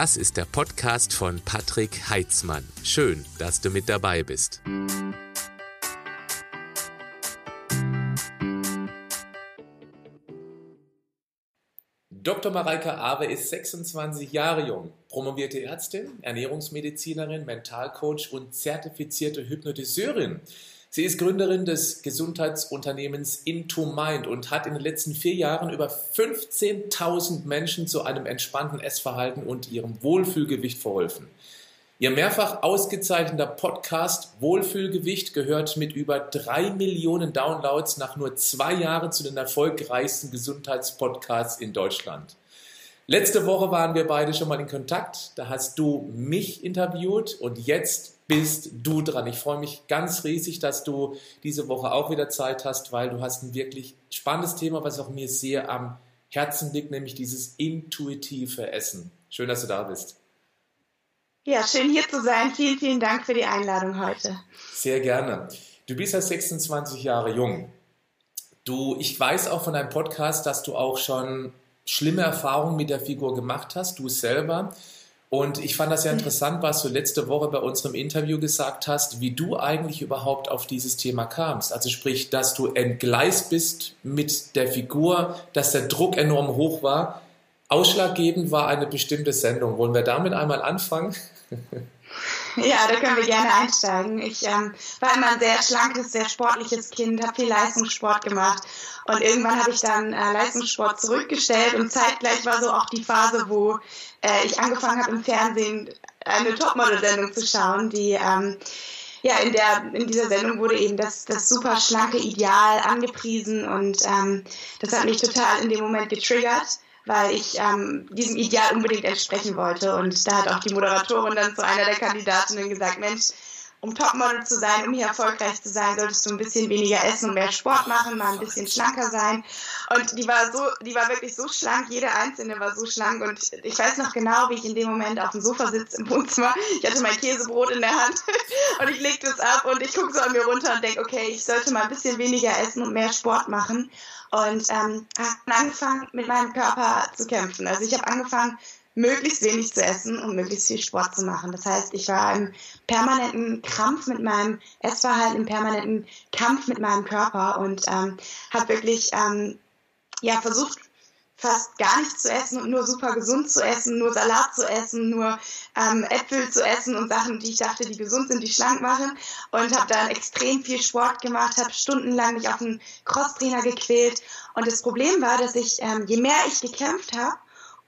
Das ist der Podcast von Patrick Heitzmann. Schön, dass du mit dabei bist. Dr. Mareike Awe ist 26 Jahre jung, promovierte Ärztin, Ernährungsmedizinerin, Mentalcoach und zertifizierte Hypnotiseurin. Sie ist Gründerin des Gesundheitsunternehmens Into Mind und hat in den letzten vier Jahren über 15.000 Menschen zu einem entspannten Essverhalten und ihrem Wohlfühlgewicht verholfen. Ihr mehrfach ausgezeichneter Podcast Wohlfühlgewicht gehört mit über drei Millionen Downloads nach nur zwei Jahren zu den erfolgreichsten Gesundheitspodcasts in Deutschland. Letzte Woche waren wir beide schon mal in Kontakt. Da hast du mich interviewt und jetzt bist du dran. Ich freue mich ganz riesig, dass du diese Woche auch wieder Zeit hast, weil du hast ein wirklich spannendes Thema, was auch mir sehr am Herzen liegt, nämlich dieses intuitive Essen. Schön, dass du da bist. Ja, schön hier zu sein. Vielen, vielen Dank für die Einladung heute. Sehr gerne. Du bist ja 26 Jahre jung. Du, ich weiß auch von deinem Podcast, dass du auch schon schlimme Erfahrungen mit der Figur gemacht hast, du selber. Und ich fand das ja interessant, was du letzte Woche bei unserem Interview gesagt hast, wie du eigentlich überhaupt auf dieses Thema kamst. Also sprich, dass du entgleist bist mit der Figur, dass der Druck enorm hoch war. Ausschlaggebend war eine bestimmte Sendung. Wollen wir damit einmal anfangen? Ja, da können wir gerne einsteigen. Ich ähm, war immer ein sehr schlankes, sehr sportliches Kind, habe viel Leistungssport gemacht. Und irgendwann habe ich dann äh, Leistungssport zurückgestellt und zeitgleich war so auch die Phase, wo äh, ich angefangen habe im Fernsehen eine Topmodel-Sendung zu schauen, die ähm, ja, in, der, in dieser Sendung wurde eben das, das super schlanke Ideal angepriesen und ähm, das hat mich total in dem Moment getriggert weil ich ähm, diesem Ideal unbedingt entsprechen wollte. Und da hat auch die Moderatorin dann zu einer der Kandidatinnen gesagt, Mensch, um Topmodel zu sein, um hier erfolgreich zu sein, solltest du ein bisschen weniger essen und mehr Sport machen, mal ein bisschen schlanker sein. Und die war so, die war wirklich so schlank, jede einzelne war so schlank. Und ich weiß noch genau, wie ich in dem Moment auf dem Sofa sitze im Wohnzimmer. Ich hatte mein Käsebrot in der Hand und ich legte es ab und ich gucke so an mir runter und denke, okay, ich sollte mal ein bisschen weniger essen und mehr Sport machen und ähm, habe angefangen, mit meinem Körper zu kämpfen. Also ich habe angefangen, möglichst wenig zu essen und möglichst viel Sport zu machen. Das heißt, ich war im permanenten Krampf mit meinem Essverhalten, im permanenten Kampf mit meinem Körper und ähm, habe wirklich ähm, ja versucht fast gar nichts zu essen und nur super gesund zu essen, nur Salat zu essen, nur ähm, Äpfel zu essen und Sachen, die ich dachte, die gesund sind, die schlank machen. Und habe dann extrem viel Sport gemacht, habe stundenlang mich auf einen Crosstrainer gequält. Und das Problem war, dass ich, ähm, je mehr ich gekämpft habe,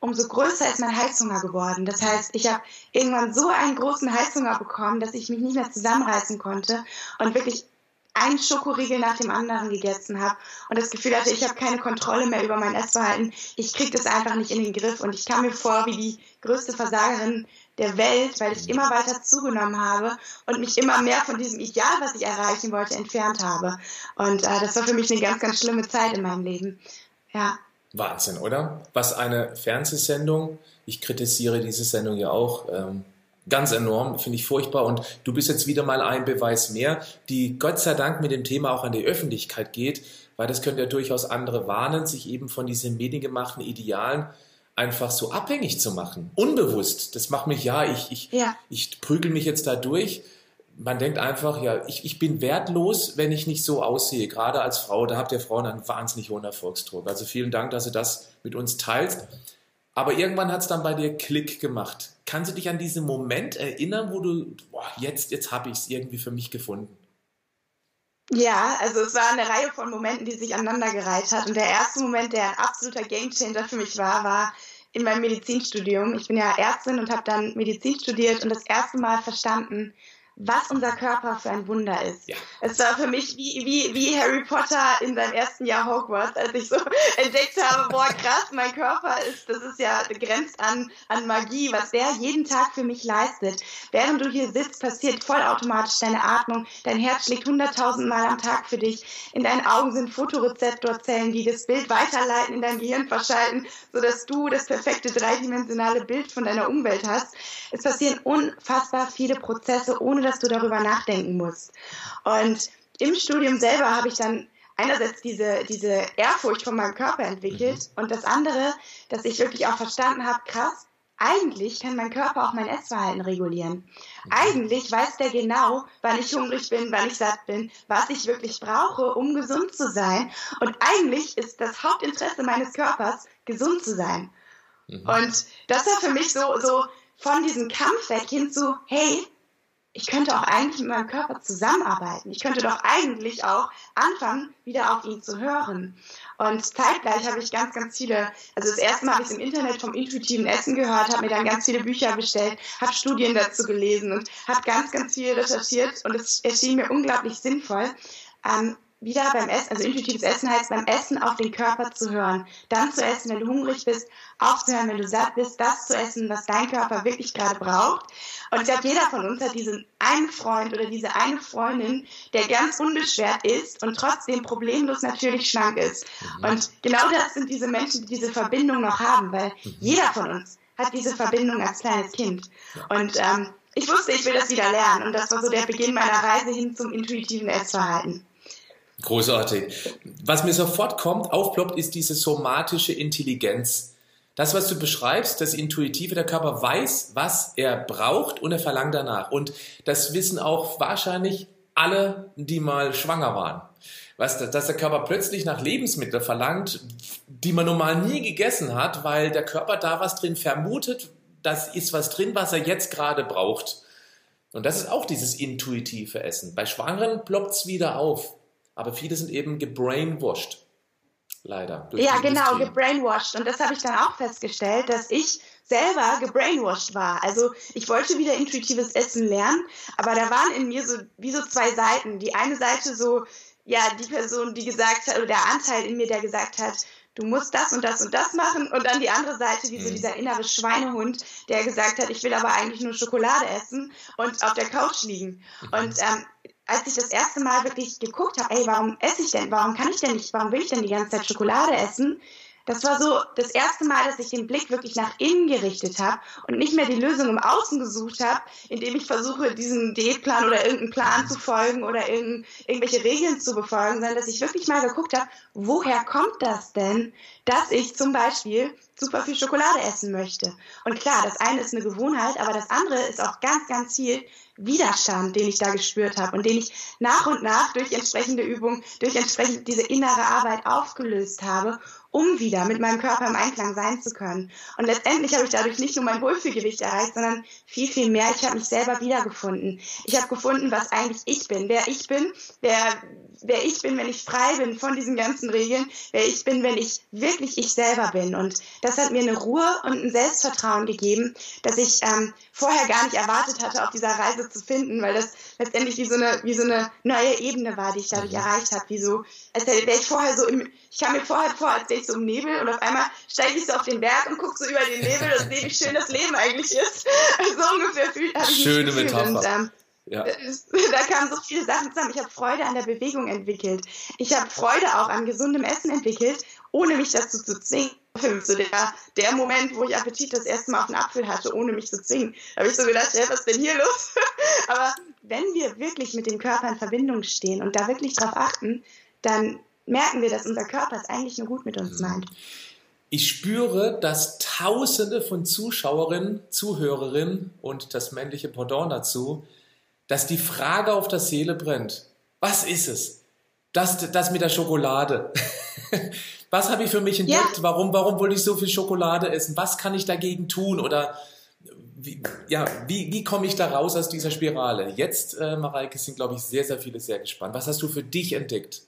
umso größer ist mein Heißhunger geworden. Das heißt, ich habe irgendwann so einen großen Heißhunger bekommen, dass ich mich nicht mehr zusammenreißen konnte und wirklich einen Schokoriegel nach dem anderen gegessen habe und das Gefühl hatte, ich habe keine Kontrolle mehr über mein Essverhalten. Ich kriege das einfach nicht in den Griff und ich kam mir vor wie die größte Versagerin der Welt, weil ich immer weiter zugenommen habe und mich immer mehr von diesem Ideal, was ich erreichen wollte, entfernt habe. Und äh, das war für mich eine ganz, ganz schlimme Zeit in meinem Leben. Ja. Wahnsinn, oder? Was eine Fernsehsendung, ich kritisiere diese Sendung ja auch, ähm, Ganz enorm, finde ich furchtbar. Und du bist jetzt wieder mal ein Beweis mehr, die Gott sei Dank mit dem Thema auch an die Öffentlichkeit geht, weil das könnte ja durchaus andere warnen, sich eben von diesen mediengemachten Idealen einfach so abhängig zu machen. Unbewusst. Das macht mich, ja, ich, ich, ja. ich prügel mich jetzt da durch. Man denkt einfach, ja, ich, ich bin wertlos, wenn ich nicht so aussehe. Gerade als Frau, da habt ihr Frauen einen wahnsinnig hohen Erfolgsdruck. Also vielen Dank, dass du das mit uns teilst. Aber irgendwann hat es dann bei dir Klick gemacht. Kannst du dich an diesen Moment erinnern, wo du, boah, jetzt, jetzt habe ich es irgendwie für mich gefunden? Ja, also es war eine Reihe von Momenten, die sich aneinandergereiht hat. Und der erste Moment, der ein absoluter Gamechanger für mich war, war in meinem Medizinstudium. Ich bin ja Ärztin und habe dann Medizin studiert und das erste Mal verstanden, was unser Körper für ein Wunder ist. Ja. Es war für mich wie, wie, wie Harry Potter in seinem ersten Jahr Hogwarts, als ich so entdeckt habe, boah, krass, mein Körper ist, das ist ja grenzt an, an Magie, was der jeden Tag für mich leistet. Während du hier sitzt, passiert vollautomatisch deine Atmung, dein Herz schlägt hunderttausend Mal am Tag für dich, in deinen Augen sind Fotorezeptorzellen, die das Bild weiterleiten, in dein Gehirn verschalten, sodass du das perfekte dreidimensionale Bild von deiner Umwelt hast. Es passieren unfassbar viele Prozesse, ohne dass du darüber nachdenken musst. Und im Studium selber habe ich dann einerseits diese, diese Ehrfurcht von meinem Körper entwickelt mhm. und das andere, dass ich wirklich auch verstanden habe, krass, eigentlich kann mein Körper auch mein Essverhalten regulieren. Eigentlich weiß der genau, wann ich hungrig bin, wann ich satt bin, was ich wirklich brauche, um gesund zu sein. Und eigentlich ist das Hauptinteresse meines Körpers, gesund zu sein. Mhm. Und das war für mich so, so von diesem Kampf weg hin zu, hey, ich könnte auch eigentlich mit meinem Körper zusammenarbeiten. Ich könnte doch eigentlich auch anfangen, wieder auf ihn zu hören. Und zeitgleich habe ich ganz, ganz viele, also das erste Mal habe ich es im Internet vom intuitiven Essen gehört, habe mir dann ganz viele Bücher bestellt, habe Studien dazu gelesen und habe ganz, ganz viel recherchiert und es erschien mir unglaublich sinnvoll. Ähm, wieder beim Essen, also intuitives Essen heißt beim Essen auf den Körper zu hören. Dann zu essen, wenn du hungrig bist, aufzuhören, wenn du satt bist, das zu essen, was dein Körper wirklich gerade braucht. Und ich glaube, jeder von uns hat diesen einen Freund oder diese eine Freundin, der ganz unbeschwert ist und trotzdem problemlos natürlich schlank ist. Mhm. Und genau das sind diese Menschen, die diese Verbindung noch haben, weil mhm. jeder von uns hat diese Verbindung als kleines Kind. Und ähm, ich wusste, ich will das wieder lernen. Und das war so der Beginn meiner Reise hin zum intuitiven Essverhalten. Großartig. Was mir sofort kommt, aufploppt, ist diese somatische Intelligenz. Das, was du beschreibst, das Intuitive, der Körper weiß, was er braucht und er verlangt danach. Und das wissen auch wahrscheinlich alle, die mal schwanger waren. Was, dass der Körper plötzlich nach Lebensmitteln verlangt, die man normal nie gegessen hat, weil der Körper da was drin vermutet, das ist was drin, was er jetzt gerade braucht. Und das ist auch dieses intuitive Essen. Bei Schwangeren ploppt es wieder auf. Aber viele sind eben gebrainwashed. Leider. Ja, genau, gebrainwashed. Und das habe ich dann auch festgestellt, dass ich selber gebrainwashed war. Also ich wollte wieder intuitives Essen lernen, aber da waren in mir so wie so zwei Seiten. Die eine Seite so, ja, die Person, die gesagt hat, oder der Anteil in mir, der gesagt hat, du musst das und das und das machen. Und dann die andere Seite, wie so mhm. dieser innere Schweinehund, der gesagt hat, ich will aber eigentlich nur Schokolade essen und auf der Couch liegen. Mhm. Und ähm, als ich das erste Mal wirklich geguckt habe, ey, warum esse ich denn, warum kann ich denn nicht, warum will ich denn die ganze Zeit Schokolade essen, das war so das erste Mal, dass ich den Blick wirklich nach innen gerichtet habe und nicht mehr die Lösung im Außen gesucht habe, indem ich versuche, diesem Diätplan oder irgendeinen Plan zu folgen oder irgend, irgendwelche Regeln zu befolgen, sondern dass ich wirklich mal geguckt habe, woher kommt das denn, dass ich zum Beispiel super viel Schokolade essen möchte. Und klar, das eine ist eine Gewohnheit, aber das andere ist auch ganz, ganz viel Widerstand, den ich da gespürt habe und den ich nach und nach durch entsprechende Übungen, durch entsprechend diese innere Arbeit aufgelöst habe um wieder mit meinem Körper im Einklang sein zu können. Und letztendlich habe ich dadurch nicht nur mein Wohlfühlgewicht erreicht, sondern viel, viel mehr. Ich habe mich selber wiedergefunden. Ich habe gefunden, was eigentlich ich bin, wer ich bin, wer, wer ich bin, wenn ich frei bin von diesen ganzen Regeln, wer ich bin, wenn ich wirklich ich selber bin. Und das hat mir eine Ruhe und ein Selbstvertrauen gegeben, dass ich ähm, vorher gar nicht erwartet hatte, auf dieser Reise zu finden, weil das letztendlich wie so eine, wie so eine neue Ebene war, die ich dadurch mhm. erreicht habe. Wie so, als wäre ich vorher so im, ich kam mir vorher vor, als wäre ich so im Nebel und auf einmal steige ich so auf den Berg und gucke so über den Nebel und sehe, wie schön das Leben eigentlich ist. so ungefähr fühlt habe ich Schöne mich Metapher. Und, ähm, ja. Da kamen so viele Sachen zusammen. Ich habe Freude an der Bewegung entwickelt. Ich habe Freude auch an gesundem Essen entwickelt, ohne mich dazu zu zwingen. So der, der Moment, wo ich Appetit das erste Mal auf einen Apfel hatte, ohne mich zu zwingen. Da habe ich so gedacht, ja, was ist denn hier los? Aber wenn wir wirklich mit dem Körper in Verbindung stehen und da wirklich drauf achten, dann merken wir, dass unser Körper es eigentlich nur gut mit uns mhm. meint. Ich spüre, dass Tausende von Zuschauerinnen, Zuhörerinnen und das männliche Pendant dazu, dass die Frage auf der Seele brennt. Was ist es? Das, das mit der Schokolade. Was habe ich für mich entdeckt? Ja. Warum, warum wollte ich so viel Schokolade essen? Was kann ich dagegen tun? Oder wie, ja, wie, wie komme ich da raus aus dieser Spirale? Jetzt, äh, Mareike, sind, glaube ich, sehr, sehr viele sehr gespannt. Was hast du für dich entdeckt?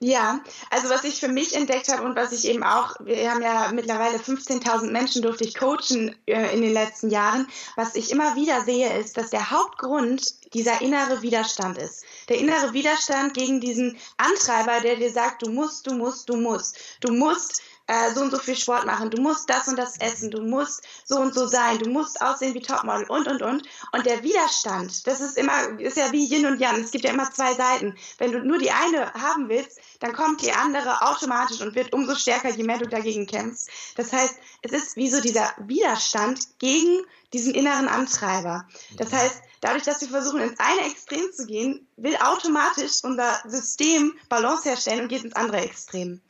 Ja, also was ich für mich entdeckt habe und was ich eben auch, wir haben ja mittlerweile 15.000 Menschen durfte ich coachen äh, in den letzten Jahren. Was ich immer wieder sehe, ist, dass der Hauptgrund dieser innere Widerstand ist. Der innere Widerstand gegen diesen Antreiber, der dir sagt, du musst, du musst, du musst. Du musst äh, so und so viel Sport machen, du musst das und das essen, du musst so und so sein, du musst aussehen wie Topmodel und und und. Und der Widerstand, das ist immer, ist ja wie Yin und Yang. Es gibt ja immer zwei Seiten. Wenn du nur die eine haben willst, dann kommt die andere automatisch und wird umso stärker, je mehr du dagegen kämpfst. Das heißt, es ist wie so dieser Widerstand gegen diesen inneren Antreiber. Das heißt, dadurch, dass wir versuchen, ins eine Extrem zu gehen, will automatisch unser System Balance herstellen und geht ins andere Extrem.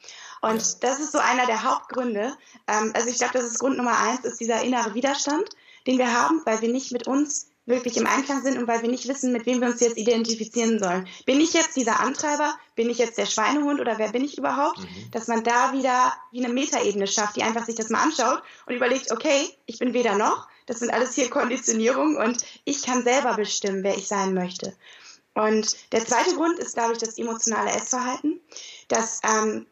Und das ist so einer der Hauptgründe. Ähm, also ich glaube, das ist Grund Nummer eins, ist dieser innere Widerstand, den wir haben, weil wir nicht mit uns wirklich im Einklang sind und weil wir nicht wissen, mit wem wir uns jetzt identifizieren sollen. Bin ich jetzt dieser Antreiber? Bin ich jetzt der Schweinehund oder wer bin ich überhaupt? Mhm. Dass man da wieder wie eine Metaebene schafft, die einfach sich das mal anschaut und überlegt, okay, ich bin weder noch, das sind alles hier Konditionierungen und ich kann selber bestimmen, wer ich sein möchte. Und der zweite Grund ist, glaube ich, das emotionale Essverhalten. Das, ähm,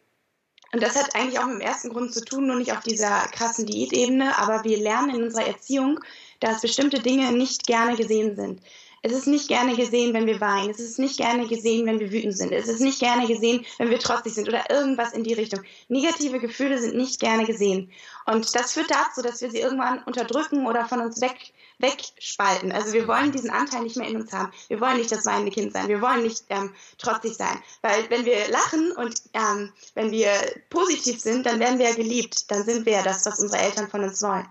und das hat eigentlich auch mit dem ersten Grund zu tun, nur nicht auf dieser krassen Diätebene, aber wir lernen in unserer Erziehung, dass bestimmte Dinge nicht gerne gesehen sind. Es ist nicht gerne gesehen, wenn wir weinen. Es ist nicht gerne gesehen, wenn wir wütend sind. Es ist nicht gerne gesehen, wenn wir trotzig sind oder irgendwas in die Richtung. Negative Gefühle sind nicht gerne gesehen. Und das führt dazu, dass wir sie irgendwann unterdrücken oder von uns weg, wegspalten. Also wir wollen diesen Anteil nicht mehr in uns haben. Wir wollen nicht das weinende Kind sein. Wir wollen nicht ähm, trotzig sein. Weil wenn wir lachen und ähm, wenn wir positiv sind, dann werden wir ja geliebt. Dann sind wir ja das, was unsere Eltern von uns wollen.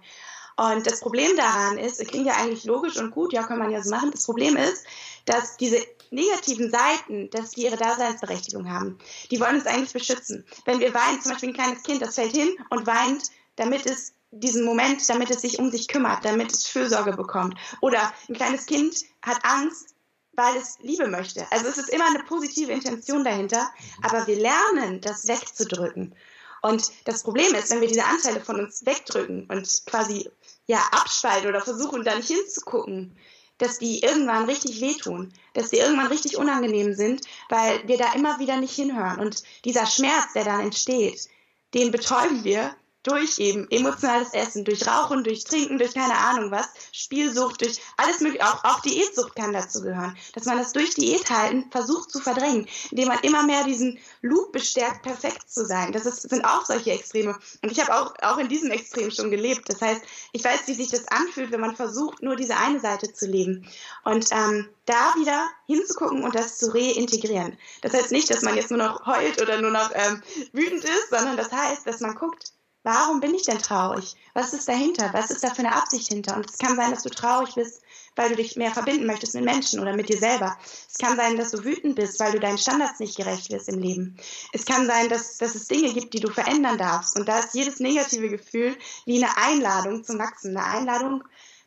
Und das Problem daran ist, es klingt ja eigentlich logisch und gut, ja, kann man ja so machen. Das Problem ist, dass diese negativen Seiten, dass die ihre Daseinsberechtigung haben. Die wollen uns eigentlich beschützen. Wenn wir weinen, zum Beispiel ein kleines Kind, das fällt hin und weint, damit es diesen Moment, damit es sich um sich kümmert, damit es Fürsorge bekommt. Oder ein kleines Kind hat Angst, weil es Liebe möchte. Also es ist immer eine positive Intention dahinter, aber wir lernen, das wegzudrücken. Und das Problem ist, wenn wir diese Anteile von uns wegdrücken und quasi ja abspalten oder versuchen, da nicht hinzugucken, dass die irgendwann richtig wehtun, dass die irgendwann richtig unangenehm sind, weil wir da immer wieder nicht hinhören. Und dieser Schmerz, der dann entsteht, den betäuben wir durch eben emotionales Essen, durch Rauchen, durch Trinken, durch keine Ahnung was, Spielsucht, durch alles mögliche, auch, auch Diätsucht kann dazu gehören, dass man das durch Diät halten versucht zu verdrängen, indem man immer mehr diesen Loop bestärkt, perfekt zu sein. Das ist, sind auch solche Extreme. Und ich habe auch, auch in diesem Extrem schon gelebt. Das heißt, ich weiß, wie sich das anfühlt, wenn man versucht, nur diese eine Seite zu leben. Und ähm, da wieder hinzugucken und das zu reintegrieren. Das heißt nicht, dass man jetzt nur noch heult oder nur noch ähm, wütend ist, sondern das heißt, dass man guckt, Warum bin ich denn traurig? Was ist dahinter? Was ist da für eine Absicht hinter? Und es kann sein, dass du traurig bist, weil du dich mehr verbinden möchtest mit Menschen oder mit dir selber. Es kann sein, dass du wütend bist, weil du deinen Standards nicht gerecht wirst im Leben. Es kann sein, dass, dass es Dinge gibt, die du verändern darfst. Und da ist jedes negative Gefühl wie eine Einladung zum Wachsen, eine Einladung,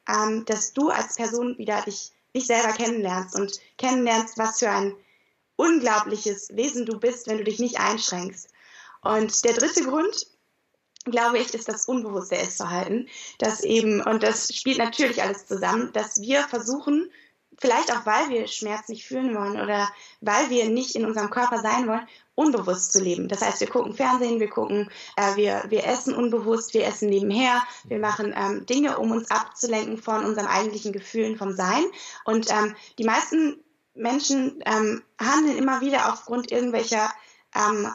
ähm, dass du als Person wieder dich, dich selber kennenlernst und kennenlernst, was für ein unglaubliches Wesen du bist, wenn du dich nicht einschränkst. Und der dritte Grund, glaube ich, ist das unbewusste Essverhalten, dass eben, und das spielt natürlich alles zusammen, dass wir versuchen, vielleicht auch weil wir Schmerz nicht fühlen wollen oder weil wir nicht in unserem Körper sein wollen, unbewusst zu leben. Das heißt, wir gucken Fernsehen, wir gucken, äh, wir, wir essen unbewusst, wir essen nebenher, wir machen ähm, Dinge, um uns abzulenken von unseren eigentlichen Gefühlen vom Sein. Und ähm, die meisten Menschen ähm, handeln immer wieder aufgrund irgendwelcher ähm,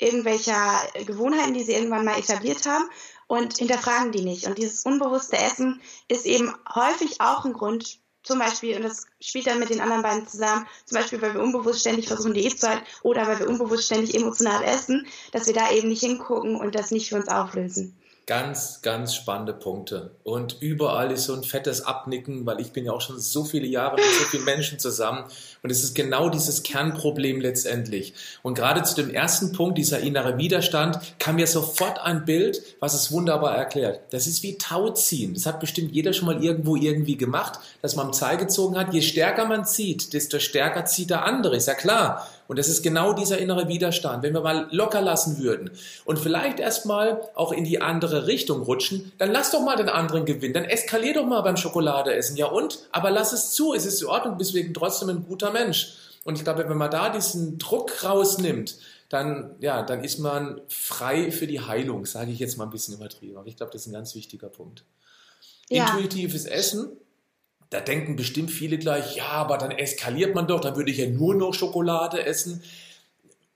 irgendwelcher Gewohnheiten, die sie irgendwann mal etabliert haben und hinterfragen die nicht. Und dieses unbewusste Essen ist eben häufig auch ein Grund, zum Beispiel, und das spielt dann mit den anderen beiden zusammen, zum Beispiel, weil wir unbewusst ständig versuchen, Diät zu halten oder weil wir unbewusst ständig emotional essen, dass wir da eben nicht hingucken und das nicht für uns auflösen. Ganz, ganz spannende Punkte. Und überall ist so ein fettes Abnicken, weil ich bin ja auch schon so viele Jahre mit so vielen Menschen zusammen. Und es ist genau dieses Kernproblem letztendlich. Und gerade zu dem ersten Punkt, dieser innere Widerstand, kam mir sofort ein Bild, was es wunderbar erklärt. Das ist wie Tauziehen. Das hat bestimmt jeder schon mal irgendwo irgendwie gemacht, dass man am Zeil gezogen hat. Je stärker man zieht, desto stärker zieht der andere. Ist ja klar. Und das ist genau dieser innere Widerstand. Wenn wir mal locker lassen würden und vielleicht erstmal auch in die andere Richtung rutschen, dann lass doch mal den anderen gewinnen. Dann eskalier doch mal beim Schokoladeessen. Ja und? Aber lass es zu. Es ist in Ordnung. Bist wegen trotzdem ein guter Mensch. Und ich glaube, wenn man da diesen Druck rausnimmt, dann, ja, dann ist man frei für die Heilung, sage ich jetzt mal ein bisschen übertrieben. Aber ich glaube, das ist ein ganz wichtiger Punkt. Ja. Intuitives Essen da denken bestimmt viele gleich, ja, aber dann eskaliert man doch, dann würde ich ja nur noch Schokolade essen.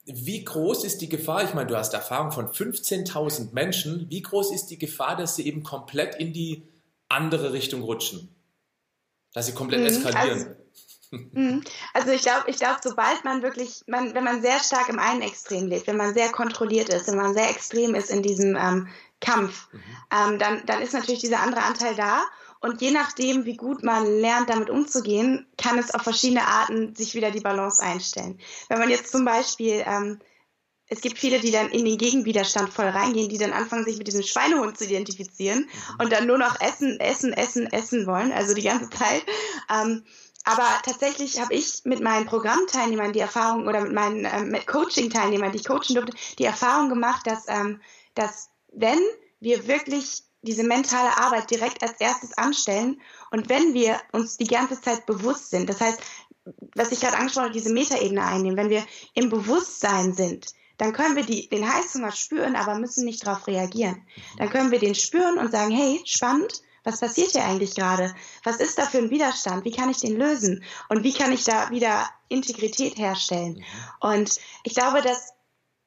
Wie groß ist die Gefahr? Ich meine, du hast Erfahrung von 15.000 Menschen. Wie groß ist die Gefahr, dass sie eben komplett in die andere Richtung rutschen? Dass sie komplett mhm, eskalieren? Also mhm. also ich glaube, ich glaube, sobald man wirklich, man, wenn man sehr stark im einen Extrem lebt, wenn man sehr kontrolliert ist, wenn man sehr extrem ist in diesem ähm, Kampf, mhm. ähm, dann, dann ist natürlich dieser andere Anteil da und je nachdem, wie gut man lernt, damit umzugehen, kann es auf verschiedene Arten sich wieder die Balance einstellen. Wenn man jetzt zum Beispiel ähm, es gibt viele, die dann in den Gegenwiderstand voll reingehen, die dann anfangen, sich mit diesem Schweinehund zu identifizieren mhm. und dann nur noch essen, essen, essen, essen wollen, also die ganze Zeit. Ähm, aber tatsächlich habe ich mit meinen Programmteilnehmern die Erfahrung oder mit meinen ähm, Coaching-Teilnehmern, die ich coachen durfte, die Erfahrung gemacht, dass, ähm, dass wenn wir wirklich diese mentale Arbeit direkt als erstes anstellen und wenn wir uns die ganze Zeit bewusst sind, das heißt, was ich gerade angesprochen habe, diese Metaebene einnehmen, wenn wir im Bewusstsein sind, dann können wir die, den Heißhunger spüren, aber müssen nicht darauf reagieren. Dann können wir den spüren und sagen, hey, spannend, was passiert hier eigentlich gerade? Was ist da für ein Widerstand? Wie kann ich den lösen? Und wie kann ich da wieder Integrität herstellen? Mhm. Und ich glaube, dass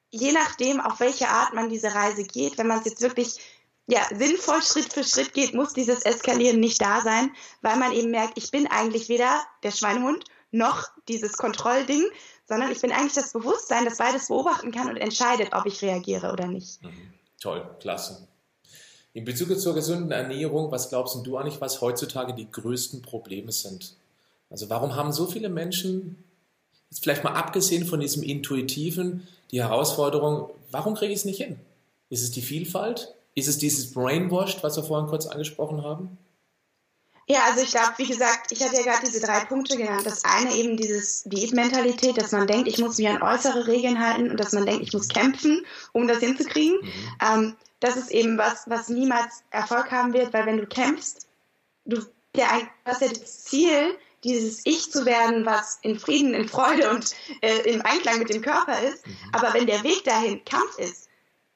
je nachdem, auf welche Art man diese Reise geht, wenn man es jetzt wirklich ja, sinnvoll Schritt für Schritt geht, muss dieses Eskalieren nicht da sein, weil man eben merkt, ich bin eigentlich weder der Schweinehund noch dieses Kontrollding, sondern ich bin eigentlich das Bewusstsein, das beides beobachten kann und entscheidet, ob ich reagiere oder nicht. Mhm. Toll, klasse. In Bezug zur gesunden Ernährung, was glaubst du eigentlich, was heutzutage die größten Probleme sind? Also warum haben so viele Menschen, jetzt vielleicht mal abgesehen von diesem Intuitiven, die Herausforderung, warum kriege ich es nicht hin? Ist es die Vielfalt? Ist es dieses Brainwashed, was wir vorhin kurz angesprochen haben? Ja, also ich glaube, wie gesagt, ich hatte ja gerade diese drei Punkte genannt. Das eine eben dieses Diätmentalität, dass man denkt, ich muss mich an äußere Regeln halten und dass man denkt, ich muss kämpfen, um das hinzukriegen. Mhm. Ähm, das ist eben was, was niemals Erfolg haben wird, weil wenn du kämpfst, du hast ja das Ziel, dieses Ich zu werden, was in Frieden, in Freude und äh, im Einklang mit dem Körper ist. Mhm. Aber wenn der Weg dahin Kampf ist,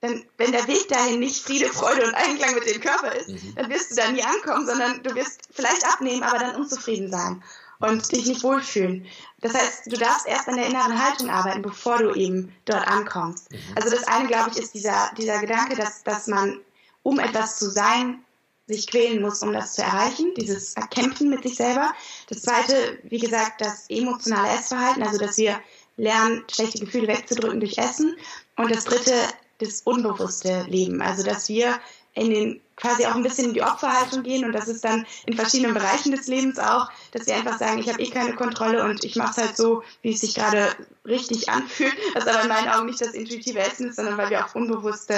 dann, wenn der Weg dahin nicht Friede, Freude und Einklang mit dem Körper ist, mhm. dann wirst du da nie ankommen, sondern du wirst vielleicht abnehmen, aber dann unzufrieden sein und dich nicht wohlfühlen. Das heißt, du darfst erst an der inneren Haltung arbeiten, bevor du eben dort ankommst. Mhm. Also das eine, glaube ich, ist dieser, dieser Gedanke, dass, dass man, um etwas zu sein, sich quälen muss, um das zu erreichen, dieses Kämpfen mit sich selber. Das zweite, wie gesagt, das emotionale Essverhalten, also dass wir lernen, schlechte Gefühle wegzudrücken durch Essen. Und das dritte, das unbewusste Leben. Also dass wir in den quasi auch ein bisschen in die Opferhaltung gehen und das ist dann in verschiedenen Bereichen des Lebens auch, dass wir einfach sagen, ich habe eh keine Kontrolle und ich mache es halt so, wie es sich gerade richtig anfühlt. Das aber in meinen Augen nicht das intuitive Essen ist, sondern weil wir auf unbewusste,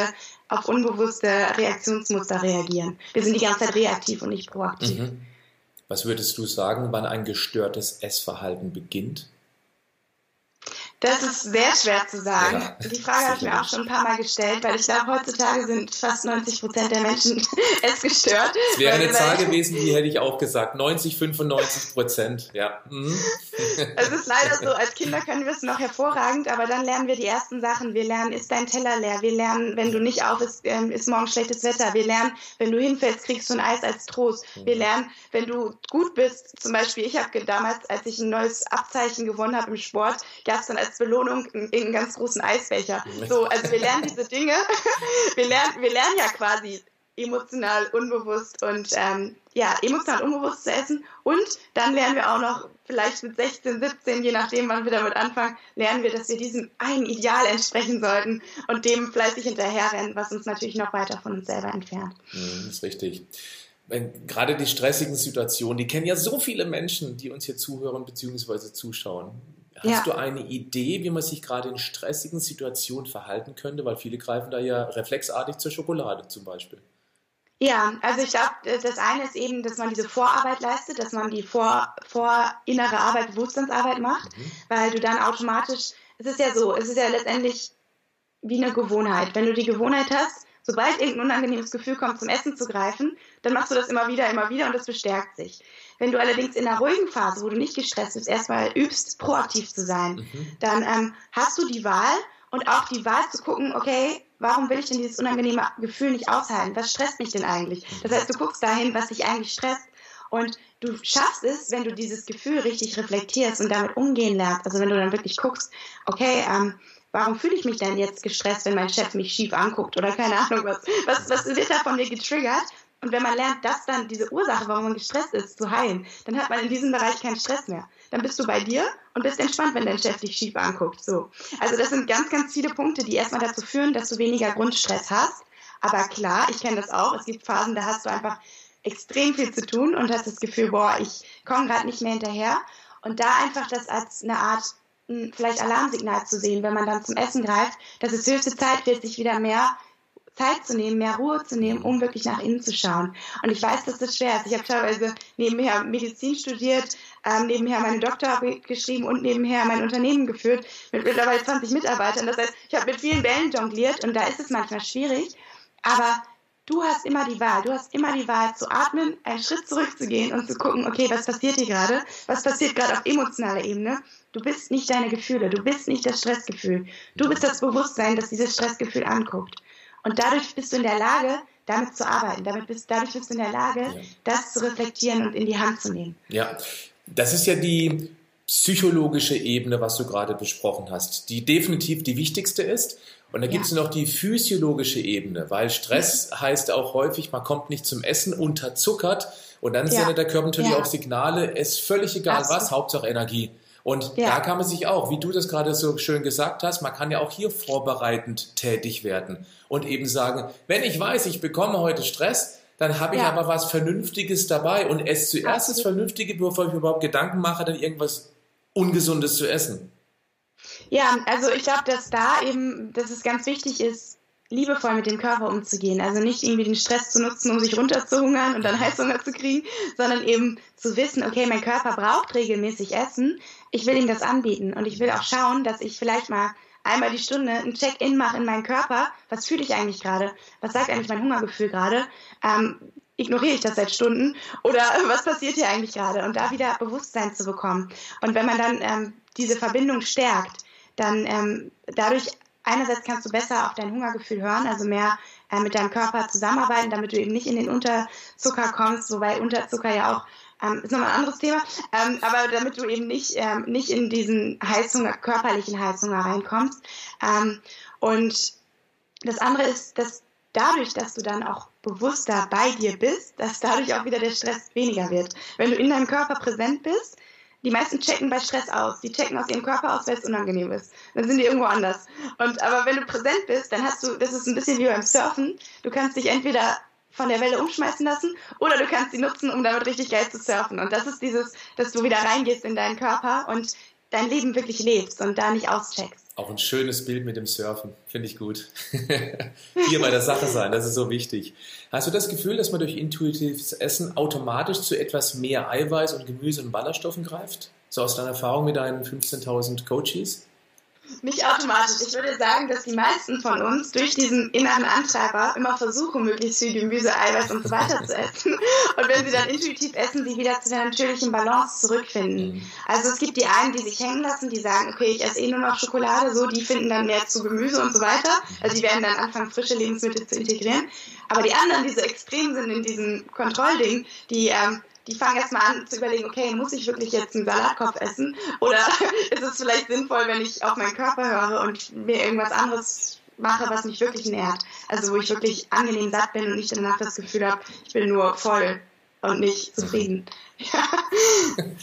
auf unbewusste Reaktionsmuster reagieren. Wir sind die ganze Zeit reaktiv und nicht proaktiv. Mhm. Was würdest du sagen, wann ein gestörtes Essverhalten beginnt? Das ist sehr schwer zu sagen. Ja, die Frage habe ich mir auch schon ein paar Mal gestellt, weil ich glaube, heutzutage sind fast 90 Prozent der Menschen es gestört. Es wäre eine Zahl gewesen, die hätte ich auch gesagt. 90, 95 Prozent, ja. Mhm. Es ist leider so, als Kinder können wir es noch hervorragend, aber dann lernen wir die ersten Sachen. Wir lernen, ist dein Teller leer? Wir lernen, wenn du nicht auf ist, ähm, ist morgen schlechtes Wetter. Wir lernen, wenn du hinfällst, kriegst du ein Eis als Trost. Wir mhm. lernen, wenn du gut bist, zum Beispiel, ich habe damals, als ich ein neues Abzeichen gewonnen habe im Sport, gab es dann als als Belohnung einen ganz großen Eisbecher. So, also wir lernen diese Dinge. Wir lernen, wir lernen ja quasi emotional unbewusst und ähm, ja, emotional unbewusst zu essen. Und dann lernen wir auch noch, vielleicht mit 16, 17, je nachdem, wann wir damit anfangen, lernen wir, dass wir diesem einen Ideal entsprechen sollten und dem fleißig hinterherrennen, was uns natürlich noch weiter von uns selber entfernt. Mhm, das ist richtig. Wenn, gerade die stressigen Situationen, die kennen ja so viele Menschen, die uns hier zuhören bzw. zuschauen. Hast ja. du eine Idee, wie man sich gerade in stressigen Situationen verhalten könnte? Weil viele greifen da ja reflexartig zur Schokolade zum Beispiel. Ja, also ich glaube, das eine ist eben, dass man diese Vorarbeit leistet, dass man die vor, vor innere Arbeit, Bewusstseinsarbeit macht, mhm. weil du dann automatisch, es ist ja so, es ist ja letztendlich wie eine Gewohnheit. Wenn du die Gewohnheit hast, sobald irgendein unangenehmes Gefühl kommt, zum Essen zu greifen, dann machst du das immer wieder, immer wieder und das bestärkt sich. Wenn du allerdings in einer ruhigen Phase, wo du nicht gestresst bist, erstmal übst, proaktiv zu sein, mhm. dann ähm, hast du die Wahl und auch die Wahl zu gucken, okay, warum will ich denn dieses unangenehme Gefühl nicht aushalten? Was stresst mich denn eigentlich? Das heißt, du guckst dahin, was dich eigentlich stresst und du schaffst es, wenn du dieses Gefühl richtig reflektierst und damit umgehen lernst. Also wenn du dann wirklich guckst, okay, ähm, warum fühle ich mich denn jetzt gestresst, wenn mein Chef mich schief anguckt oder keine Ahnung was, was, was wird da von mir getriggert? Und wenn man lernt, das dann, diese Ursache, warum man gestresst ist, zu heilen, dann hat man in diesem Bereich keinen Stress mehr. Dann bist du bei dir und bist entspannt, wenn dein Chef dich schief anguckt. So. Also das sind ganz, ganz viele Punkte, die erstmal dazu führen, dass du weniger Grundstress hast. Aber klar, ich kenne das auch. Es gibt Phasen, da hast du einfach extrem viel zu tun und hast das Gefühl, boah, ich komme gerade nicht mehr hinterher. Und da einfach das als eine Art ein vielleicht Alarmsignal zu sehen, wenn man dann zum Essen greift, dass es höchste Zeit wird, sich wieder mehr Zeit zu nehmen, mehr Ruhe zu nehmen, um wirklich nach innen zu schauen. Und ich weiß, dass das schwer ist. Ich habe teilweise nebenher Medizin studiert, ähm, nebenher meine Doktorarbeit geschrieben und nebenher mein Unternehmen geführt mit mittlerweile 20 Mitarbeitern. Das heißt, ich habe mit vielen Bällen jongliert und da ist es manchmal schwierig. Aber du hast immer die Wahl. Du hast immer die Wahl zu atmen, einen Schritt zurückzugehen und zu gucken, okay, was passiert hier gerade? Was passiert gerade auf emotionaler Ebene? Du bist nicht deine Gefühle. Du bist nicht das Stressgefühl. Du bist das Bewusstsein, das dieses Stressgefühl anguckt. Und dadurch bist du in der Lage, damit zu arbeiten. Damit bist, dadurch bist du in der Lage, ja. das zu reflektieren und in die Hand zu nehmen. Ja, das ist ja die psychologische Ebene, was du gerade besprochen hast, die definitiv die wichtigste ist. Und da gibt es ja. noch die physiologische Ebene, weil Stress ja. heißt auch häufig, man kommt nicht zum Essen, unterzuckert und dann sendet der Körper natürlich auch Signale, es ist völlig egal Absolut. was, Hauptsache Energie. Und ja. da kann man sich auch, wie du das gerade so schön gesagt hast, man kann ja auch hier vorbereitend tätig werden und eben sagen, wenn ich weiß, ich bekomme heute Stress, dann habe ich ja. aber was Vernünftiges dabei und esse zuerst das Vernünftige, bevor ich mir überhaupt Gedanken mache, dann irgendwas Ungesundes zu essen. Ja, also ich glaube, dass da eben, dass es ganz wichtig ist, liebevoll mit dem Körper umzugehen. Also nicht irgendwie den Stress zu nutzen, um sich runterzuhungern und dann Heißhunger zu kriegen, sondern eben zu wissen, okay, mein Körper braucht regelmäßig Essen. Ich will ihm das anbieten und ich will auch schauen, dass ich vielleicht mal einmal die Stunde ein Check-in mache in meinen Körper. Was fühle ich eigentlich gerade? Was sagt eigentlich mein Hungergefühl gerade? Ähm, ignoriere ich das seit Stunden? Oder was passiert hier eigentlich gerade? Und da wieder Bewusstsein zu bekommen. Und wenn man dann ähm, diese Verbindung stärkt, dann ähm, dadurch einerseits kannst du besser auf dein Hungergefühl hören, also mehr äh, mit deinem Körper zusammenarbeiten, damit du eben nicht in den Unterzucker kommst, wobei Unterzucker ja auch ähm, ist nochmal ein anderes Thema, ähm, aber damit du eben nicht, ähm, nicht in diesen Heißhunger, körperlichen Heißhunger reinkommst. Ähm, und das andere ist, dass dadurch, dass du dann auch bewusster bei dir bist, dass dadurch auch wieder der Stress weniger wird. Wenn du in deinem Körper präsent bist, die meisten checken bei Stress aus. Die checken aus ihrem Körper aus, weil es unangenehm ist. Dann sind die irgendwo anders. Und aber wenn du präsent bist, dann hast du, das ist ein bisschen wie beim Surfen. Du kannst dich entweder von der Welle umschmeißen lassen oder du kannst sie nutzen, um damit richtig geil zu surfen. Und das ist dieses, dass du wieder reingehst in deinen Körper und dein Leben wirklich lebst und da nicht auscheckst. Auch ein schönes Bild mit dem Surfen, finde ich gut. Hier bei der Sache sein, das ist so wichtig. Hast du das Gefühl, dass man durch intuitives Essen automatisch zu etwas mehr Eiweiß und Gemüse und Ballaststoffen greift? So aus deiner Erfahrung mit deinen 15.000 Coaches? Nicht automatisch. Ich würde sagen, dass die meisten von uns durch diesen inneren Antreiber immer versuchen, möglichst viel Gemüse, Eiweiß und so weiter zu essen. Und wenn sie dann intuitiv essen, sie wieder zu der natürlichen Balance zurückfinden. Mhm. Also es gibt die einen, die sich hängen lassen, die sagen, okay, ich esse eh nur noch Schokolade, so, die finden dann mehr zu Gemüse und so weiter. Also die werden dann anfangen, frische Lebensmittel zu integrieren. Aber die anderen, die so extrem sind in diesem Kontrollding, die ähm, die fangen erstmal an zu überlegen, okay, muss ich wirklich jetzt einen Salatkopf essen? Oder ist es vielleicht sinnvoll, wenn ich auf meinen Körper höre und mir irgendwas anderes mache, was mich wirklich nährt? Also wo ich wirklich angenehm satt bin und nicht danach das Gefühl habe, ich bin nur voll und nicht zufrieden. Ja.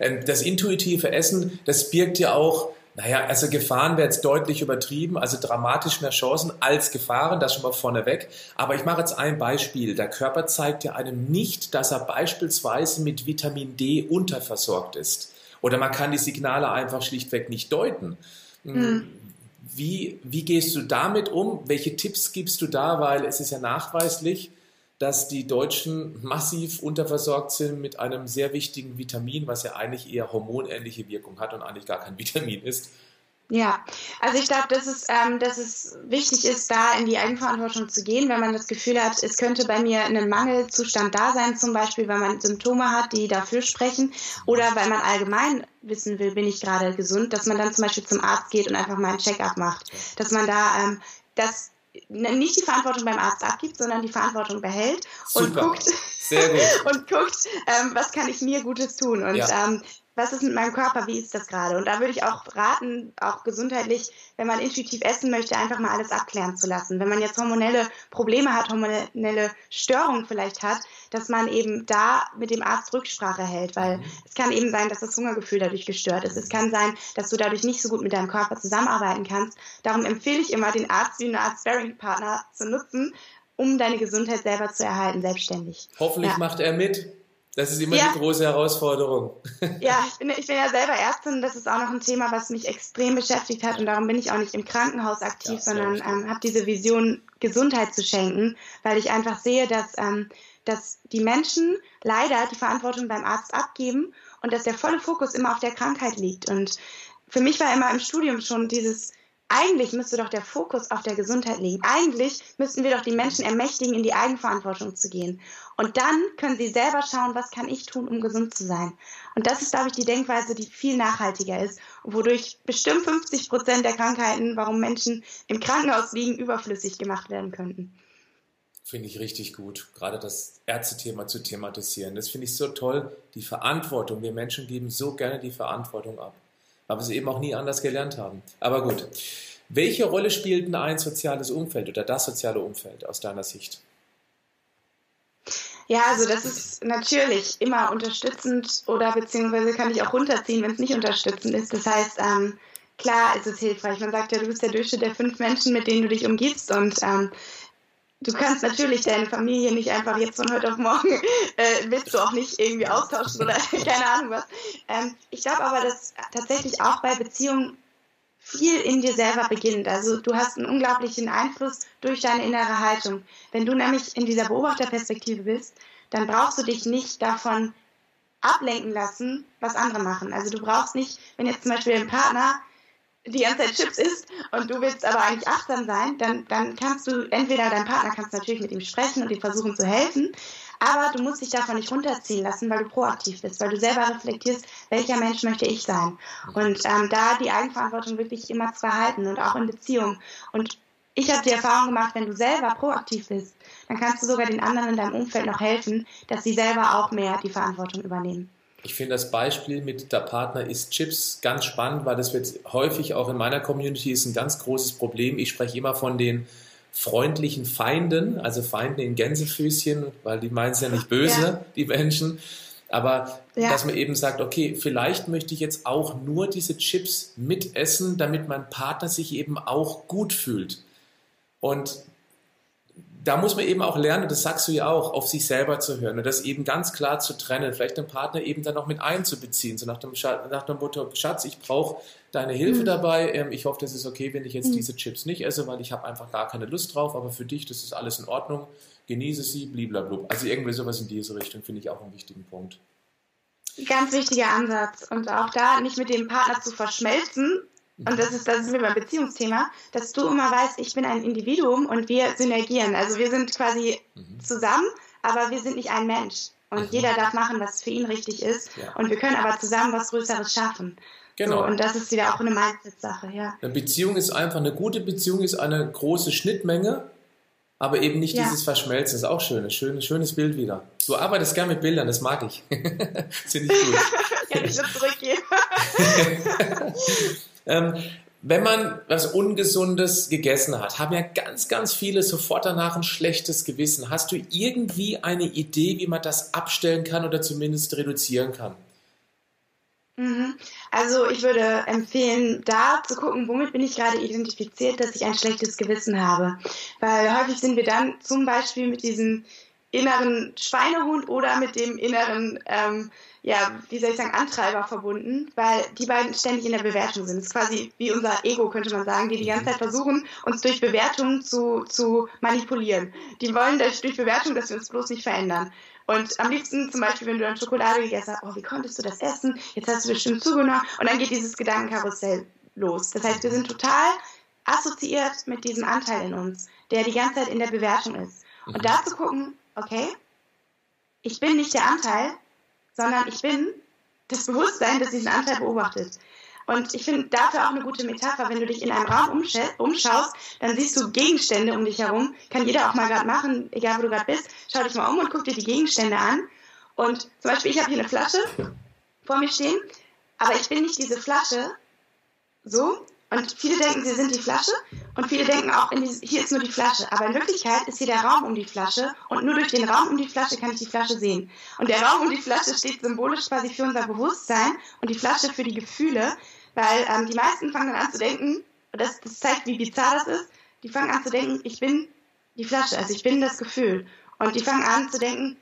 Ähm, das intuitive Essen, das birgt ja auch naja, also Gefahren wäre jetzt deutlich übertrieben, also dramatisch mehr Chancen als Gefahren, das schon mal vorneweg. Aber ich mache jetzt ein Beispiel. Der Körper zeigt ja einem nicht, dass er beispielsweise mit Vitamin D unterversorgt ist. Oder man kann die Signale einfach schlichtweg nicht deuten. Mhm. Wie, wie gehst du damit um? Welche Tipps gibst du da? Weil es ist ja nachweislich, dass die Deutschen massiv unterversorgt sind mit einem sehr wichtigen Vitamin, was ja eigentlich eher hormonähnliche Wirkung hat und eigentlich gar kein Vitamin ist. Ja, also ich glaube, dass es, ähm, dass es wichtig ist, da in die Eigenverantwortung zu gehen, wenn man das Gefühl hat, es könnte bei mir ein Mangelzustand da sein, zum Beispiel, weil man Symptome hat, die dafür sprechen, oder weil man allgemein wissen will, bin ich gerade gesund, dass man dann zum Beispiel zum Arzt geht und einfach mal einen Check-up macht, dass man da ähm, das nicht die Verantwortung beim Arzt abgibt, sondern die Verantwortung behält und Super. guckt, und guckt, ähm, was kann ich mir Gutes tun. Und ja. ähm, was ist mit meinem Körper, wie ist das gerade? Und da würde ich auch raten, auch gesundheitlich, wenn man intuitiv essen möchte, einfach mal alles abklären zu lassen. Wenn man jetzt hormonelle Probleme hat, hormonelle Störungen vielleicht hat, dass man eben da mit dem Arzt Rücksprache hält, weil mhm. es kann eben sein, dass das Hungergefühl dadurch gestört ist. Es kann sein, dass du dadurch nicht so gut mit deinem Körper zusammenarbeiten kannst. Darum empfehle ich immer, den Arzt wie eine Art Sparing-Partner zu nutzen, um deine Gesundheit selber zu erhalten, selbstständig. Hoffentlich ja. macht er mit. Das ist immer ja. die große Herausforderung. Ja, ich bin, ich bin ja selber Ärztin. Das ist auch noch ein Thema, was mich extrem beschäftigt hat. Und darum bin ich auch nicht im Krankenhaus aktiv, ja, sondern ähm, habe diese Vision, Gesundheit zu schenken, weil ich einfach sehe, dass, ähm, dass die Menschen leider die Verantwortung beim Arzt abgeben und dass der volle Fokus immer auf der Krankheit liegt. Und für mich war immer im Studium schon dieses eigentlich müsste doch der Fokus auf der Gesundheit liegen. Eigentlich müssten wir doch die Menschen ermächtigen, in die Eigenverantwortung zu gehen. Und dann können sie selber schauen, was kann ich tun, um gesund zu sein. Und das ist, glaube ich, die Denkweise, die viel nachhaltiger ist, wodurch bestimmt 50 Prozent der Krankheiten, warum Menschen im Krankenhaus liegen, überflüssig gemacht werden könnten. Finde ich richtig gut, gerade das Ärztethema zu thematisieren. Das finde ich so toll, die Verantwortung. Wir Menschen geben so gerne die Verantwortung ab wir es eben auch nie anders gelernt haben. Aber gut. Welche Rolle spielt denn ein soziales Umfeld oder das soziale Umfeld aus deiner Sicht? Ja, also das ist natürlich immer unterstützend oder beziehungsweise kann ich auch runterziehen, wenn es nicht unterstützend ist. Das heißt, ähm, klar ist es hilfreich. Man sagt ja, du bist der Durchschnitt der fünf Menschen, mit denen du dich umgibst und ähm, du kannst natürlich deine Familie nicht einfach jetzt von heute auf morgen, äh, willst du auch nicht irgendwie austauschen oder keine Ahnung was. Ähm, ich glaube aber, dass tatsächlich auch bei Beziehungen viel in dir selber beginnt. Also du hast einen unglaublichen Einfluss durch deine innere Haltung. Wenn du nämlich in dieser Beobachterperspektive bist, dann brauchst du dich nicht davon ablenken lassen, was andere machen. Also du brauchst nicht, wenn jetzt zum Beispiel ein Partner die ganze Zeit Chips isst und du willst aber eigentlich achtsam sein, dann, dann kannst du entweder dein Partner kannst natürlich mit ihm sprechen und ihm versuchen zu helfen, aber du musst dich davon nicht runterziehen lassen, weil du proaktiv bist, weil du selber reflektierst, welcher Mensch möchte ich sein. Und ähm, da die Eigenverantwortung wirklich immer zu behalten und auch in Beziehungen. Und ich habe die Erfahrung gemacht, wenn du selber proaktiv bist, dann kannst du sogar den anderen in deinem Umfeld noch helfen, dass sie selber auch mehr die Verantwortung übernehmen. Ich finde das Beispiel mit der Partner isst Chips ganz spannend, weil das wird häufig auch in meiner Community ist ein ganz großes Problem. Ich spreche immer von den freundlichen Feinden, also Feinden in Gänsefüßchen, weil die meinen es ja nicht böse, ja. die Menschen. Aber ja. dass man eben sagt, okay, vielleicht möchte ich jetzt auch nur diese Chips mitessen, damit mein Partner sich eben auch gut fühlt. Und da muss man eben auch lernen, das sagst du ja auch, auf sich selber zu hören und das eben ganz klar zu trennen, vielleicht den Partner eben dann auch mit einzubeziehen, so nach dem, nach dem Motto, Schatz, ich brauche deine Hilfe mhm. dabei, ähm, ich hoffe, das ist okay, wenn ich jetzt mhm. diese Chips nicht esse, weil ich habe einfach gar keine Lust drauf, aber für dich, das ist alles in Ordnung, genieße sie, bliblablub. Also irgendwie sowas in diese Richtung finde ich auch einen wichtigen Punkt. Ganz wichtiger Ansatz und auch da nicht mit dem Partner zu verschmelzen, und das ist, das ist mir beim Beziehungsthema, dass du immer weißt, ich bin ein Individuum und wir synergieren. Also wir sind quasi mhm. zusammen, aber wir sind nicht ein Mensch. Und mhm. jeder darf machen, was für ihn richtig ist. Ja. Und wir können aber zusammen was Größeres schaffen. Genau. So, und das ist wieder auch eine Mindset-Sache, ja. Eine Beziehung ist einfach, eine gute Beziehung ist eine große Schnittmenge, aber eben nicht ja. dieses Verschmelzen. Das ist auch schön. Ein schönes, schönes Bild wieder. Du arbeitest gern mit Bildern, das mag ich. das finde ich gut. Kann ich nur zurückgeben. Ähm, wenn man was Ungesundes gegessen hat, haben ja ganz, ganz viele sofort danach ein schlechtes Gewissen. Hast du irgendwie eine Idee, wie man das abstellen kann oder zumindest reduzieren kann? Mhm. Also ich würde empfehlen, da zu gucken, womit bin ich gerade identifiziert, dass ich ein schlechtes Gewissen habe. Weil häufig sind wir dann zum Beispiel mit diesem inneren Schweinehund oder mit dem inneren ähm, ja, wie soll ich sagen, Antreiber verbunden, weil die beiden ständig in der Bewertung sind. Das ist quasi wie unser Ego, könnte man sagen, die die ganze Zeit versuchen, uns durch Bewertungen zu, zu manipulieren. Die wollen durch, durch Bewertung, dass wir uns bloß nicht verändern. Und am liebsten zum Beispiel, wenn du dann Schokolade gegessen hast, oh, wie konntest du das essen? Jetzt hast du bestimmt zugenommen. Und dann geht dieses Gedankenkarussell los. Das heißt, wir sind total assoziiert mit diesem Anteil in uns, der die ganze Zeit in der Bewertung ist. Und mhm. da zu gucken, okay, ich bin nicht der Anteil, sondern ich bin das Bewusstsein, das diesen Anteil beobachtet. Und ich finde dafür auch eine gute Metapher, wenn du dich in einem Raum umschaust, dann siehst du Gegenstände um dich herum. Kann jeder auch mal gerade machen, egal wo du gerade bist. Schau dich mal um und guck dir die Gegenstände an. Und zum Beispiel, ich habe hier eine Flasche vor mir stehen, aber ich bin nicht diese Flasche so, und viele denken, sie sind die Flasche und viele denken auch, die, hier ist nur die Flasche. Aber in Wirklichkeit ist hier der Raum um die Flasche und nur durch den Raum um die Flasche kann ich die Flasche sehen. Und der Raum um die Flasche steht symbolisch quasi für unser Bewusstsein und die Flasche für die Gefühle, weil ähm, die meisten fangen dann an zu denken, und das, das zeigt, wie bizarr das ist, die fangen an zu denken, ich bin die Flasche, also ich bin das Gefühl. Und die fangen an zu denken,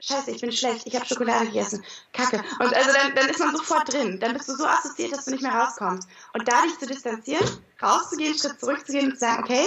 scheiße, ich bin schlecht, ich habe Schokolade gegessen, kacke. Und also dann, dann ist man sofort drin. Dann bist du so assoziiert, dass du nicht mehr rauskommst. Und da dich zu distanzieren, rauszugehen, einen Schritt zurückzugehen und zu sagen, okay,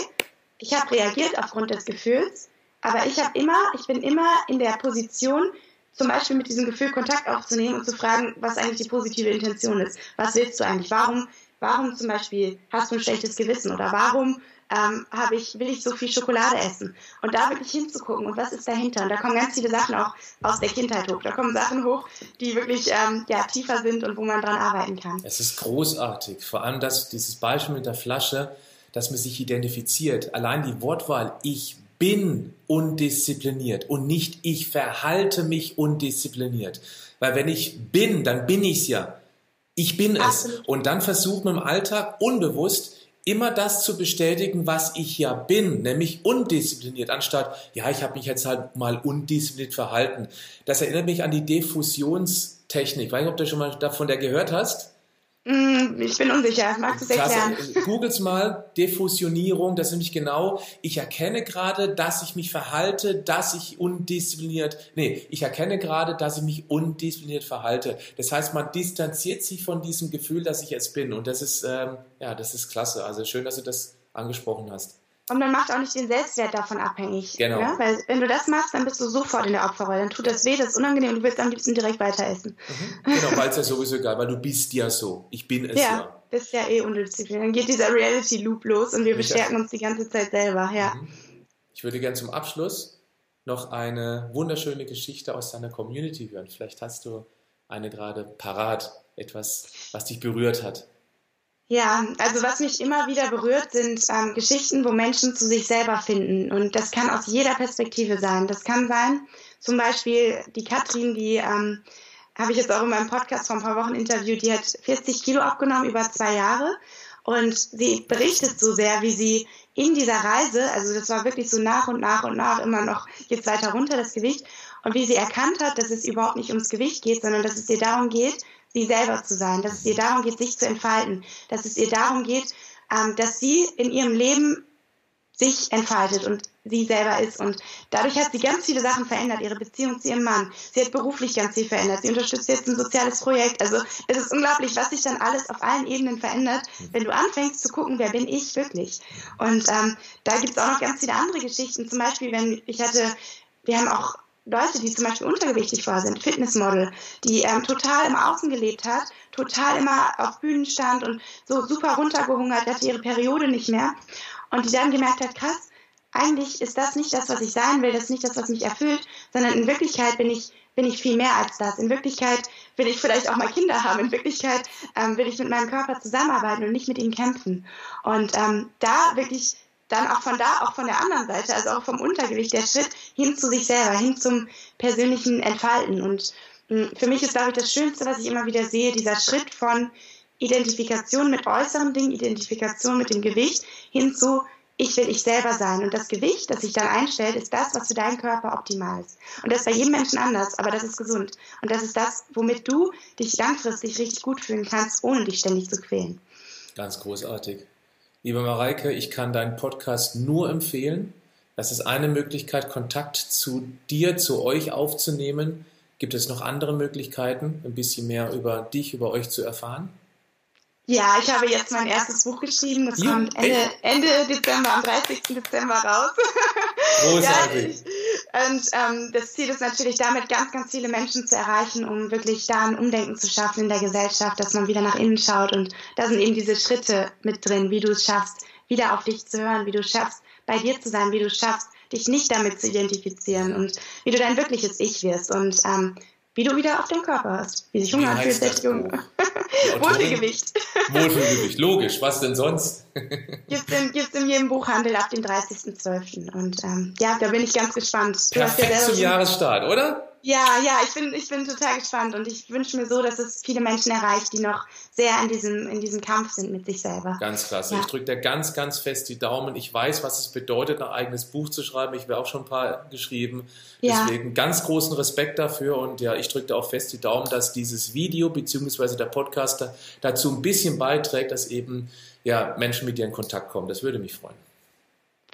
ich habe reagiert aufgrund des Gefühls, aber ich habe immer, ich bin immer in der Position, zum Beispiel mit diesem Gefühl Kontakt aufzunehmen und zu fragen, was eigentlich die positive Intention ist. Was willst du eigentlich? Warum, warum zum Beispiel hast du ein schlechtes Gewissen oder warum ähm, habe ich, will ich so viel Schokolade essen? Und da wirklich hinzugucken und was ist dahinter? Und da kommen ganz viele Sachen auch aus der Kindheit hoch. Da kommen Sachen hoch, die wirklich ähm, ja, tiefer sind und wo man dran arbeiten kann. Es ist großartig. Vor allem das, dieses Beispiel mit der Flasche, dass man sich identifiziert. Allein die Wortwahl, ich bin undiszipliniert und nicht ich verhalte mich undiszipliniert. Weil wenn ich bin, dann bin ich's ja. Ich bin es. Absolut. Und dann versucht man im Alltag unbewusst immer das zu bestätigen, was ich ja bin, nämlich undiszipliniert, anstatt, ja, ich habe mich jetzt halt mal undiszipliniert verhalten. Das erinnert mich an die Diffusionstechnik. Ich weiß nicht, ob du schon mal davon der gehört hast. Mm, ich bin unsicher. Magst du es erklären? Googles mal Diffusionierung. Das ist nämlich genau, ich erkenne gerade, dass ich mich verhalte, dass ich undiszipliniert, nee, ich erkenne gerade, dass ich mich undiszipliniert verhalte. Das heißt, man distanziert sich von diesem Gefühl, dass ich es bin. Und das ist, ähm, ja, das ist klasse. Also schön, dass du das angesprochen hast. Und man macht auch nicht den Selbstwert davon abhängig. Genau. Ja? Weil wenn du das machst, dann bist du sofort in der Opferrolle. Dann tut das weh, das ist unangenehm und du willst am liebsten direkt weiter essen. Mhm. Genau, weil es ja sowieso egal, weil du bist ja so. Ich bin es ja. Ja, bist ja eh undiszipliniert. Dann geht dieser Reality-Loop los und wir bestärken uns die ganze Zeit selber. Ja. Mhm. Ich würde gerne zum Abschluss noch eine wunderschöne Geschichte aus deiner Community hören. Vielleicht hast du eine gerade parat, etwas, was dich berührt hat. Ja, also was mich immer wieder berührt, sind ähm, Geschichten, wo Menschen zu sich selber finden. Und das kann aus jeder Perspektive sein. Das kann sein, zum Beispiel die Katrin, die ähm, habe ich jetzt auch in meinem Podcast vor ein paar Wochen interviewt, die hat 40 Kilo abgenommen über zwei Jahre. Und sie berichtet so sehr, wie sie in dieser Reise, also das war wirklich so nach und nach und nach immer noch jetzt weiter runter das Gewicht, und wie sie erkannt hat, dass es überhaupt nicht ums Gewicht geht, sondern dass es ihr darum geht, sie selber zu sein, dass es ihr darum geht, sich zu entfalten, dass es ihr darum geht, ähm, dass sie in ihrem Leben sich entfaltet und sie selber ist. Und dadurch hat sie ganz viele Sachen verändert, ihre Beziehung zu ihrem Mann. Sie hat beruflich ganz viel verändert. Sie unterstützt jetzt ein soziales Projekt. Also es ist unglaublich, was sich dann alles auf allen Ebenen verändert, wenn du anfängst zu gucken, wer bin ich wirklich. Und ähm, da gibt es auch noch ganz viele andere Geschichten. Zum Beispiel, wenn ich hatte, wir haben auch Leute, die zum Beispiel untergewichtig war, sind, Fitnessmodel, die ähm, total im Außen gelebt hat, total immer auf Bühnen stand und so super runtergehungert, hatte ihre Periode nicht mehr. Und die dann gemerkt hat, krass, eigentlich ist das nicht das, was ich sein will, das ist nicht das, was mich erfüllt, sondern in Wirklichkeit bin ich, bin ich viel mehr als das. In Wirklichkeit will ich vielleicht auch mal Kinder haben. In Wirklichkeit ähm, will ich mit meinem Körper zusammenarbeiten und nicht mit ihm kämpfen. Und ähm, da wirklich dann auch von da, auch von der anderen Seite, also auch vom Untergewicht, der Schritt hin zu sich selber, hin zum persönlichen Entfalten. Und hm, für mich ist, glaube ich, das Schönste, was ich immer wieder sehe, dieser Schritt von Identifikation mit äußeren Dingen, Identifikation mit dem Gewicht, hin zu ich will ich selber sein. Und das Gewicht, das sich dann einstellt, ist das, was für deinen Körper optimal ist. Und das ist bei jedem Menschen anders, aber das ist gesund. Und das ist das, womit du dich langfristig richtig gut fühlen kannst, ohne dich ständig zu quälen. Ganz großartig. Liebe Mareike, ich kann deinen Podcast nur empfehlen. Das ist eine Möglichkeit, Kontakt zu dir, zu euch aufzunehmen. Gibt es noch andere Möglichkeiten, ein bisschen mehr über dich, über euch zu erfahren? Ja, ich habe jetzt mein erstes Buch geschrieben. Das ja, kommt Ende, Ende, Dezember, am 30. Dezember raus. Großartig. ja, und ähm, das Ziel ist natürlich damit, ganz, ganz viele Menschen zu erreichen, um wirklich da ein Umdenken zu schaffen in der Gesellschaft, dass man wieder nach innen schaut. Und da sind eben diese Schritte mit drin, wie du es schaffst, wieder auf dich zu hören, wie du es schaffst, bei dir zu sein, wie du es schaffst, dich nicht damit zu identifizieren und wie du dein wirkliches Ich wirst. Und ähm, wie du wieder auf den Körper hast, wie sich Hunger anfühlt, Sättigung. Wohlfühlgewicht. Wohlfühlgewicht, logisch, was denn sonst? Gibt es in, in jedem Buchhandel ab dem 30.12. Und ähm, ja, da bin ich ganz gespannt. Perfekt ja zum Jahresstart, oder? Ja, ja, ich bin, ich bin total gespannt und ich wünsche mir so, dass es viele Menschen erreicht, die noch sehr in diesem, in diesem Kampf sind mit sich selber. Ganz klasse. Ja. Ich drücke dir ganz, ganz fest die Daumen. Ich weiß, was es bedeutet, ein eigenes Buch zu schreiben. Ich habe auch schon ein paar geschrieben. Ja. Deswegen ganz großen Respekt dafür und ja, ich drücke dir auch fest die Daumen, dass dieses Video bzw. der Podcast dazu ein bisschen beiträgt, dass eben ja, Menschen mit dir in Kontakt kommen. Das würde mich freuen.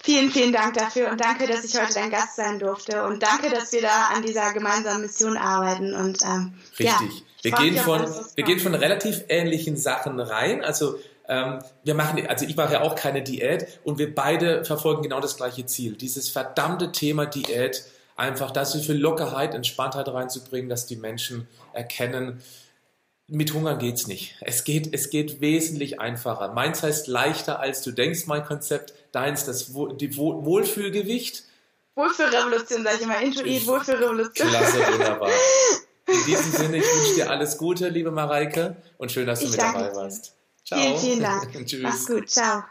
Vielen, vielen Dank dafür und danke, dass ich heute dein Gast sein durfte und danke, dass wir da an dieser gemeinsamen Mission arbeiten. Und ähm, richtig. Ja, wir gehen von wir gehen von relativ ähnlichen Sachen rein. Also ähm, wir machen, also ich mache ja auch keine Diät und wir beide verfolgen genau das gleiche Ziel. Dieses verdammte Thema Diät, einfach das für Lockerheit, Entspanntheit reinzubringen, dass die Menschen erkennen, mit Hunger geht's nicht. Es geht, es geht wesentlich einfacher. Meins heißt leichter als du denkst, mein Konzept. Deins das die Wohlfühlgewicht. Wohlfühlrevolution, sag ich immer. Intuit, Wohlfühlrevolution. Klasse, wunderbar. In diesem Sinne, ich wünsche dir alles Gute, liebe Mareike, und schön, dass du ich mit dabei warst. Ciao. Vielen, vielen Dank. Tschüss. Mach's gut. Ciao.